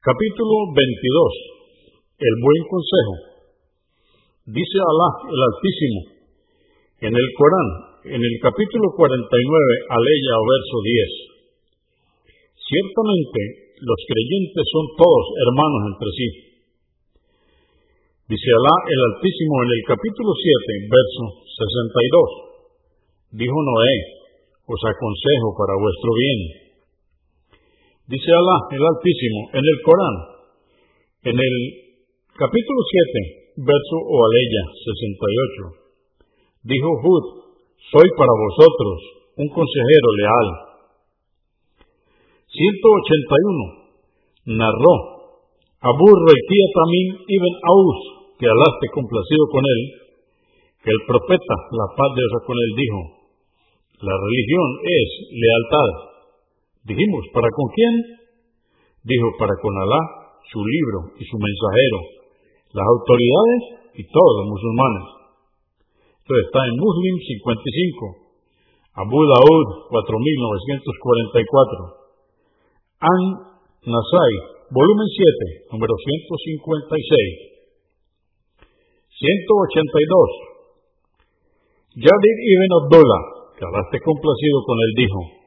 Capítulo 22. El buen consejo. Dice Alá el Altísimo en el Corán, en el capítulo 49, aleya o verso 10. Ciertamente los creyentes son todos hermanos entre sí. Dice Alá el Altísimo en el capítulo 7, verso 62. Dijo Noé, os aconsejo para vuestro bien Dice Alá, el Altísimo, en el Corán, en el capítulo 7, verso o aleya 68. Dijo Hud, soy para vosotros un consejero leal. 181. Narró Abu Reikia Tamim ibn Aus, que Alá esté complacido con él, que el profeta, la paz de Dios con él, dijo, la religión es lealtad Dijimos, ¿para con quién? Dijo, para con Alá, su libro y su mensajero, las autoridades y todos los musulmanes. Esto está en Muslim 55, Abu Daud 4944, An Nasai, volumen 7, número 156. 182. Yadir ibn Abdullah, que Alá esté complacido con él, dijo,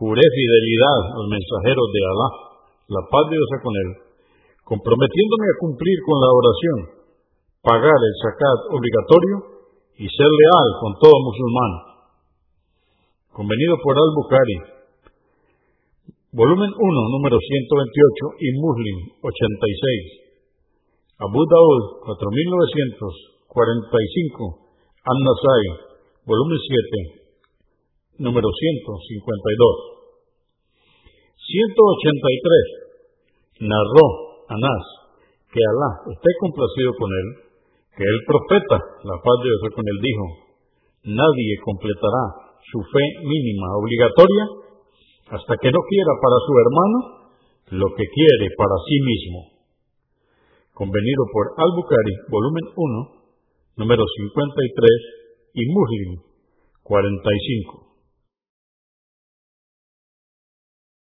juré fidelidad al mensajero de Alá, la paz de Dios con él, comprometiéndome a cumplir con la oración, pagar el zakat obligatorio y ser leal con todo musulmán. Convenido por Al-Bukhari, volumen 1, número 128 y Muslim 86. Abu Daud 4945, An-Nasai, volumen 7, número 152. 183. Narró Anás que Alá esté complacido con él, que el profeta, la paz de Dios con él, dijo, nadie completará su fe mínima obligatoria hasta que no quiera para su hermano lo que quiere para sí mismo. Convenido por Al-Bukhari, volumen 1, número 53 y Muslim 45.